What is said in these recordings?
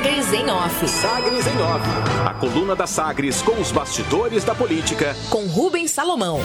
Sagres em Off. Sagres em Off. A coluna da Sagres com os bastidores da política. Com Rubens Salomão.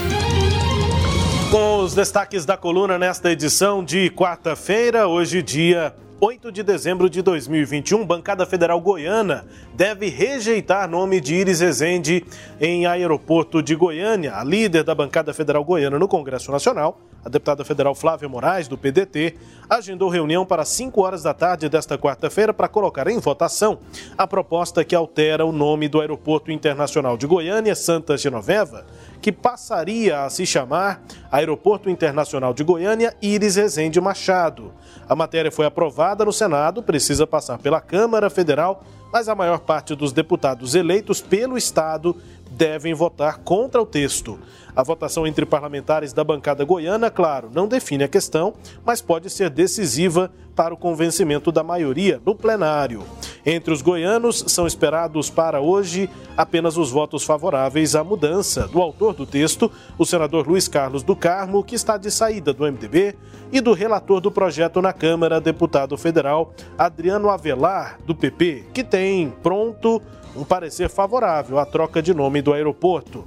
Com os destaques da coluna nesta edição de quarta-feira, hoje dia 8 de dezembro de 2021, Bancada Federal Goiana deve rejeitar nome de Iris Rezende em aeroporto de Goiânia. A líder da Bancada Federal Goiana no Congresso Nacional, a deputada federal Flávia Moraes, do PDT, agendou reunião para 5 horas da tarde desta quarta-feira para colocar em votação a proposta que altera o nome do Aeroporto Internacional de Goiânia, Santa Genoveva, que passaria a se chamar Aeroporto Internacional de Goiânia Iris Rezende Machado. A matéria foi aprovada no Senado, precisa passar pela Câmara Federal, mas a maior parte dos deputados eleitos pelo Estado devem votar contra o texto. A votação entre parlamentares da bancada goiana, claro, não define a questão, mas pode ser decisiva para o convencimento da maioria no plenário. Entre os goianos, são esperados para hoje apenas os votos favoráveis à mudança do autor do texto, o senador Luiz Carlos do Carmo, que está de saída do MDB, e do relator do projeto na Câmara, deputado federal Adriano Avelar, do PP, que tem pronto um parecer favorável à troca de nome do aeroporto.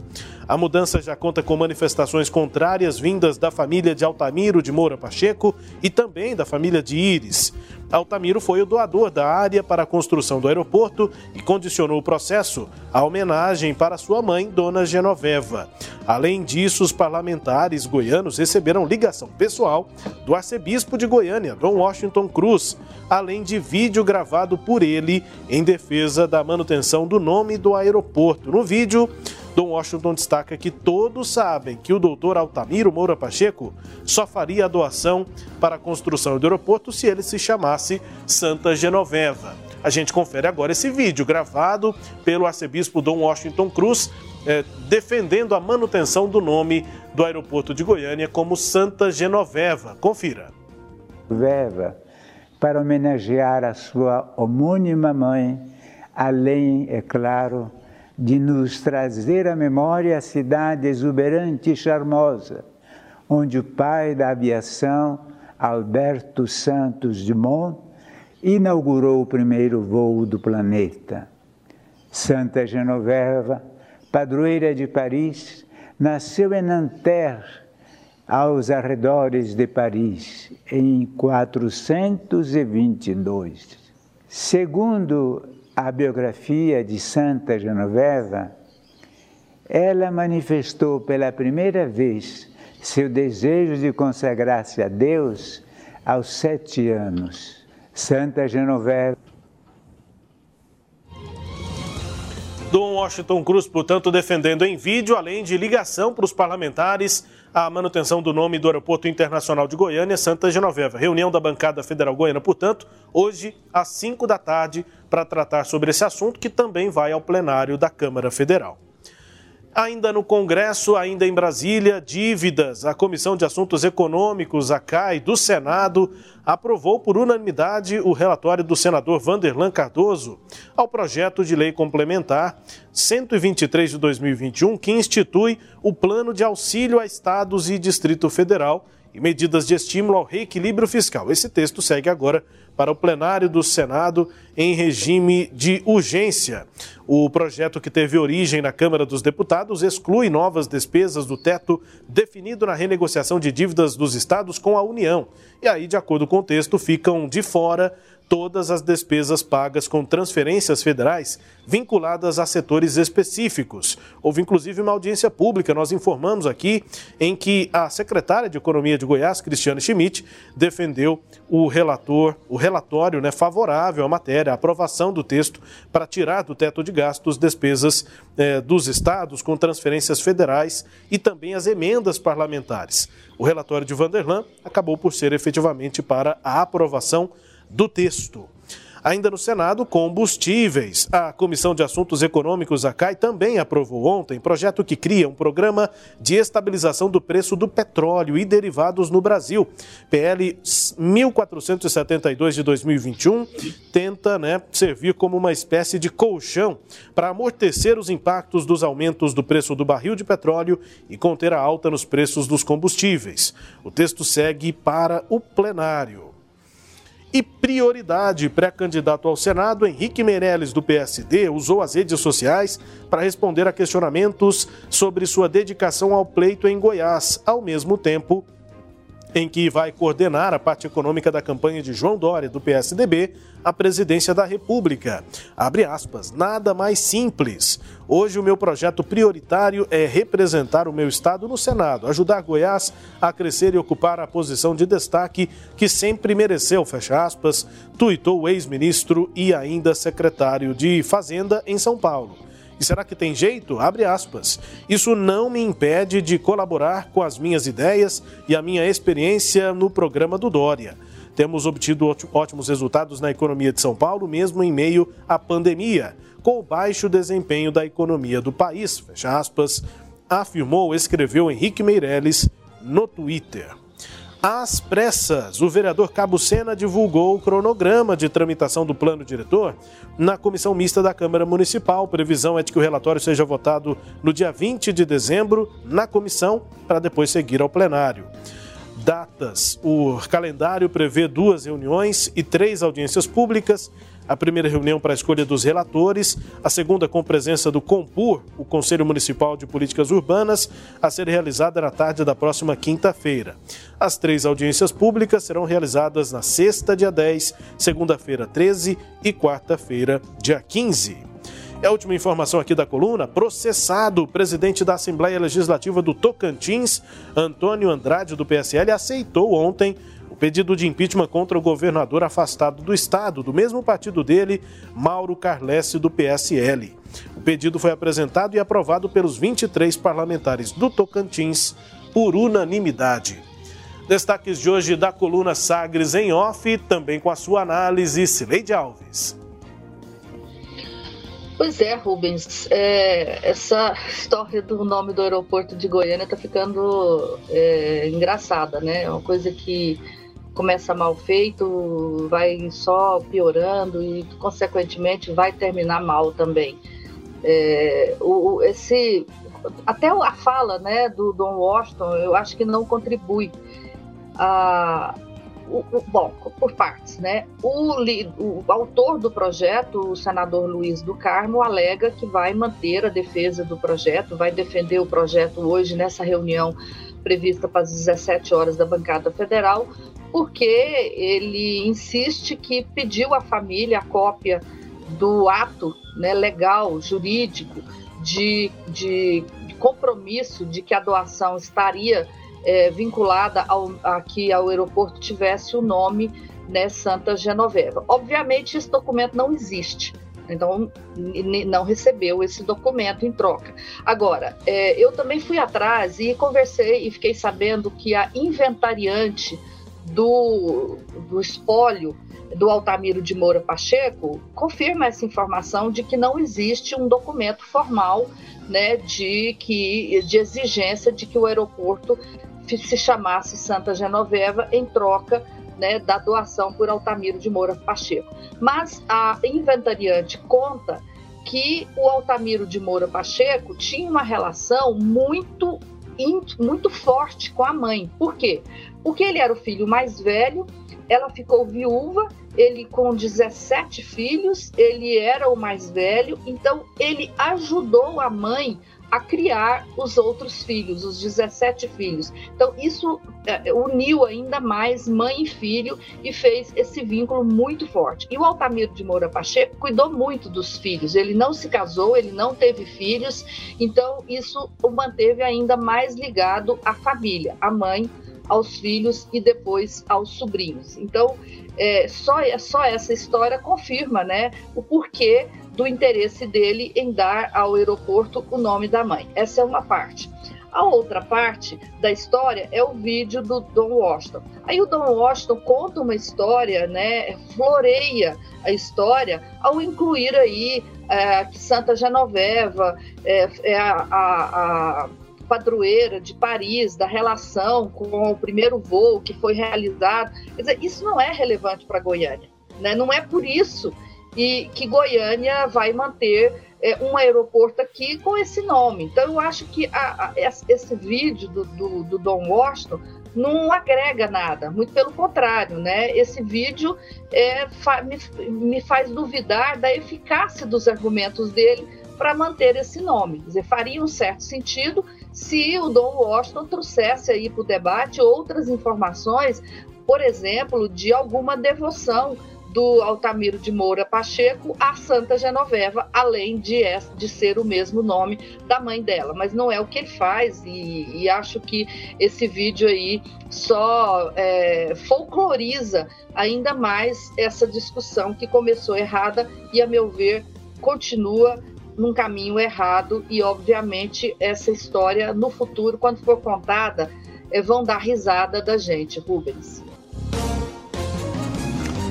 A mudança já conta com manifestações contrárias vindas da família de Altamiro de Moura Pacheco e também da família de Íris. Altamiro foi o doador da área para a construção do aeroporto e condicionou o processo à homenagem para sua mãe, Dona Genoveva. Além disso, os parlamentares goianos receberam ligação pessoal do arcebispo de Goiânia, Dom Washington Cruz, além de vídeo gravado por ele em defesa da manutenção do nome do aeroporto. No vídeo, Dom Washington destaca que todos sabem que o doutor Altamiro Moura Pacheco só faria a doação para a construção do aeroporto se ele se chamasse Santa Genoveva. A gente confere agora esse vídeo gravado pelo arcebispo Dom Washington Cruz, eh, defendendo a manutenção do nome do aeroporto de Goiânia como Santa Genoveva. Confira. Genoveva, para homenagear a sua homônima mãe, além, é claro, de nos trazer à memória a cidade exuberante e charmosa, onde o pai da aviação, Alberto Santos Dumont, inaugurou o primeiro voo do planeta. Santa Genoveva, padroeira de Paris, nasceu em Nanterre, aos arredores de Paris, em 422. Segundo a biografia de Santa Genoveva, ela manifestou pela primeira vez seu desejo de consagrar-se a Deus aos sete anos. Santa Genoveva. Dom Washington Cruz, portanto, defendendo em vídeo, além de ligação para os parlamentares, a manutenção do nome do Aeroporto Internacional de Goiânia, Santa Genoveva. Reunião da bancada federal goiana, portanto, hoje às 5 da tarde, para tratar sobre esse assunto, que também vai ao plenário da Câmara Federal. Ainda no Congresso, ainda em Brasília, dívidas. A Comissão de Assuntos Econômicos, a CAI, do Senado, aprovou por unanimidade o relatório do senador Vanderlan Cardoso ao projeto de lei complementar 123 de 2021, que institui o Plano de Auxílio a Estados e Distrito Federal e medidas de estímulo ao reequilíbrio fiscal. Esse texto segue agora para o plenário do Senado em regime de urgência. O projeto que teve origem na Câmara dos Deputados exclui novas despesas do teto definido na renegociação de dívidas dos estados com a União. E aí, de acordo com o texto, ficam de fora todas as despesas pagas com transferências federais vinculadas a setores específicos. Houve inclusive uma audiência pública, nós informamos aqui, em que a secretária de Economia de Goiás, Cristiane Schmidt, defendeu o relator, o relatório né, favorável à matéria, a aprovação do texto para tirar do teto de gastos despesas eh, dos estados com transferências federais e também as emendas parlamentares. O relatório de Vanderlan acabou por ser efetivamente para a aprovação do texto. Ainda no Senado, combustíveis. A Comissão de Assuntos Econômicos, a CAI, também aprovou ontem projeto que cria um programa de estabilização do preço do petróleo e derivados no Brasil. PL 1472 de 2021 tenta né, servir como uma espécie de colchão para amortecer os impactos dos aumentos do preço do barril de petróleo e conter a alta nos preços dos combustíveis. O texto segue para o plenário. E prioridade, pré-candidato ao Senado, Henrique Meirelles, do PSD, usou as redes sociais para responder a questionamentos sobre sua dedicação ao pleito em Goiás, ao mesmo tempo em que vai coordenar a parte econômica da campanha de João Dória, do PSDB, à presidência da República. Abre aspas, nada mais simples. Hoje o meu projeto prioritário é representar o meu estado no Senado, ajudar Goiás a crescer e ocupar a posição de destaque que sempre mereceu, fecha aspas, tuitou o ex-ministro e ainda secretário de Fazenda em São Paulo. E será que tem jeito? Abre aspas. Isso não me impede de colaborar com as minhas ideias e a minha experiência no programa do Dória. Temos obtido ótimos resultados na economia de São Paulo, mesmo em meio à pandemia, com o baixo desempenho da economia do país, fecha aspas, afirmou, escreveu Henrique Meirelles no Twitter. Às pressas, o vereador Cabo Sena divulgou o cronograma de tramitação do plano diretor na comissão mista da Câmara Municipal. Previsão é de que o relatório seja votado no dia 20 de dezembro na comissão, para depois seguir ao plenário. Datas: o calendário prevê duas reuniões e três audiências públicas a primeira reunião para a escolha dos relatores, a segunda com presença do COMPUR, o Conselho Municipal de Políticas Urbanas, a ser realizada na tarde da próxima quinta-feira. As três audiências públicas serão realizadas na sexta, dia 10, segunda-feira, 13 e quarta-feira, dia 15. É a última informação aqui da coluna. Processado, o presidente da Assembleia Legislativa do Tocantins, Antônio Andrade, do PSL, aceitou ontem pedido de impeachment contra o governador afastado do Estado, do mesmo partido dele, Mauro Carlesse, do PSL. O pedido foi apresentado e aprovado pelos 23 parlamentares do Tocantins por unanimidade. Destaques de hoje da coluna Sagres em off, também com a sua análise, Sileide Alves. Pois é, Rubens, é, essa história do nome do aeroporto de Goiânia está ficando é, engraçada, né? É uma coisa que começa mal feito, vai só piorando e, consequentemente, vai terminar mal também. É, o, esse, até a fala né, do Don Washington, eu acho que não contribui. A, o, o, bom, por partes, né? O, o, autor do projeto, o senador Luiz do Carmo, alega que vai manter a defesa do projeto, vai defender o projeto hoje nessa reunião prevista para as 17 horas da bancada federal, porque ele insiste que pediu à família a cópia do ato né, legal, jurídico, de, de, compromisso de que a doação estaria é, vinculada ao, a que ao aeroporto tivesse o nome né, Santa Genoveva. Obviamente, esse documento não existe. Então, não recebeu esse documento em troca. Agora, é, eu também fui atrás e conversei e fiquei sabendo que a inventariante do, do espólio do Altamiro de Moura Pacheco confirma essa informação de que não existe um documento formal né, de, que, de exigência de que o aeroporto se chamasse Santa Genoveva em troca né, da doação por Altamiro de Moura Pacheco. Mas a inventariante conta que o Altamiro de Moura Pacheco tinha uma relação muito muito forte com a mãe. Por quê? Porque ele era o filho mais velho, ela ficou viúva, ele com 17 filhos, ele era o mais velho, então ele ajudou a mãe a criar os outros filhos, os 17 filhos. Então, isso é, uniu ainda mais mãe e filho e fez esse vínculo muito forte. E o Altamiro de Moura Pacheco cuidou muito dos filhos. Ele não se casou, ele não teve filhos, então isso o manteve ainda mais ligado à família, à mãe, aos filhos e depois aos sobrinhos. Então, é, só, só essa história confirma né, o porquê do interesse dele em dar ao aeroporto o nome da mãe. Essa é uma parte. A outra parte da história é o vídeo do Don Washington. Aí o Don Washington conta uma história, né, floreia a história ao incluir aí é, Santa Genoveva, é, é a, a, a padroeira de Paris, da relação com o primeiro voo que foi realizado. Quer dizer, isso não é relevante para Goiânia. Né? Não é por isso e que Goiânia vai manter é, um aeroporto aqui com esse nome. Então, eu acho que a, a, esse vídeo do, do, do Don Washington não agrega nada, muito pelo contrário, né? Esse vídeo é, fa me, me faz duvidar da eficácia dos argumentos dele para manter esse nome. Quer dizer, faria um certo sentido se o Dom Washington trouxesse aí para o debate outras informações, por exemplo, de alguma devoção do Altamiro de Moura Pacheco a Santa Genoveva, além de, de ser o mesmo nome da mãe dela. Mas não é o que ele faz, e, e acho que esse vídeo aí só é, folcloriza ainda mais essa discussão que começou errada e, a meu ver, continua num caminho errado e, obviamente, essa história no futuro, quando for contada, é, vão dar risada da gente, Rubens.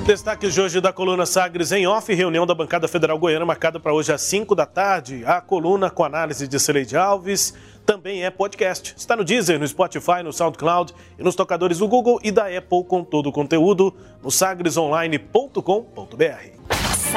Destaques de hoje da coluna Sagres em off, reunião da bancada federal goiana marcada para hoje às 5 da tarde. A coluna com análise de Celeide Alves também é podcast. Está no Deezer, no Spotify, no SoundCloud e nos tocadores do Google e da Apple com todo o conteúdo no sagresonline.com.br.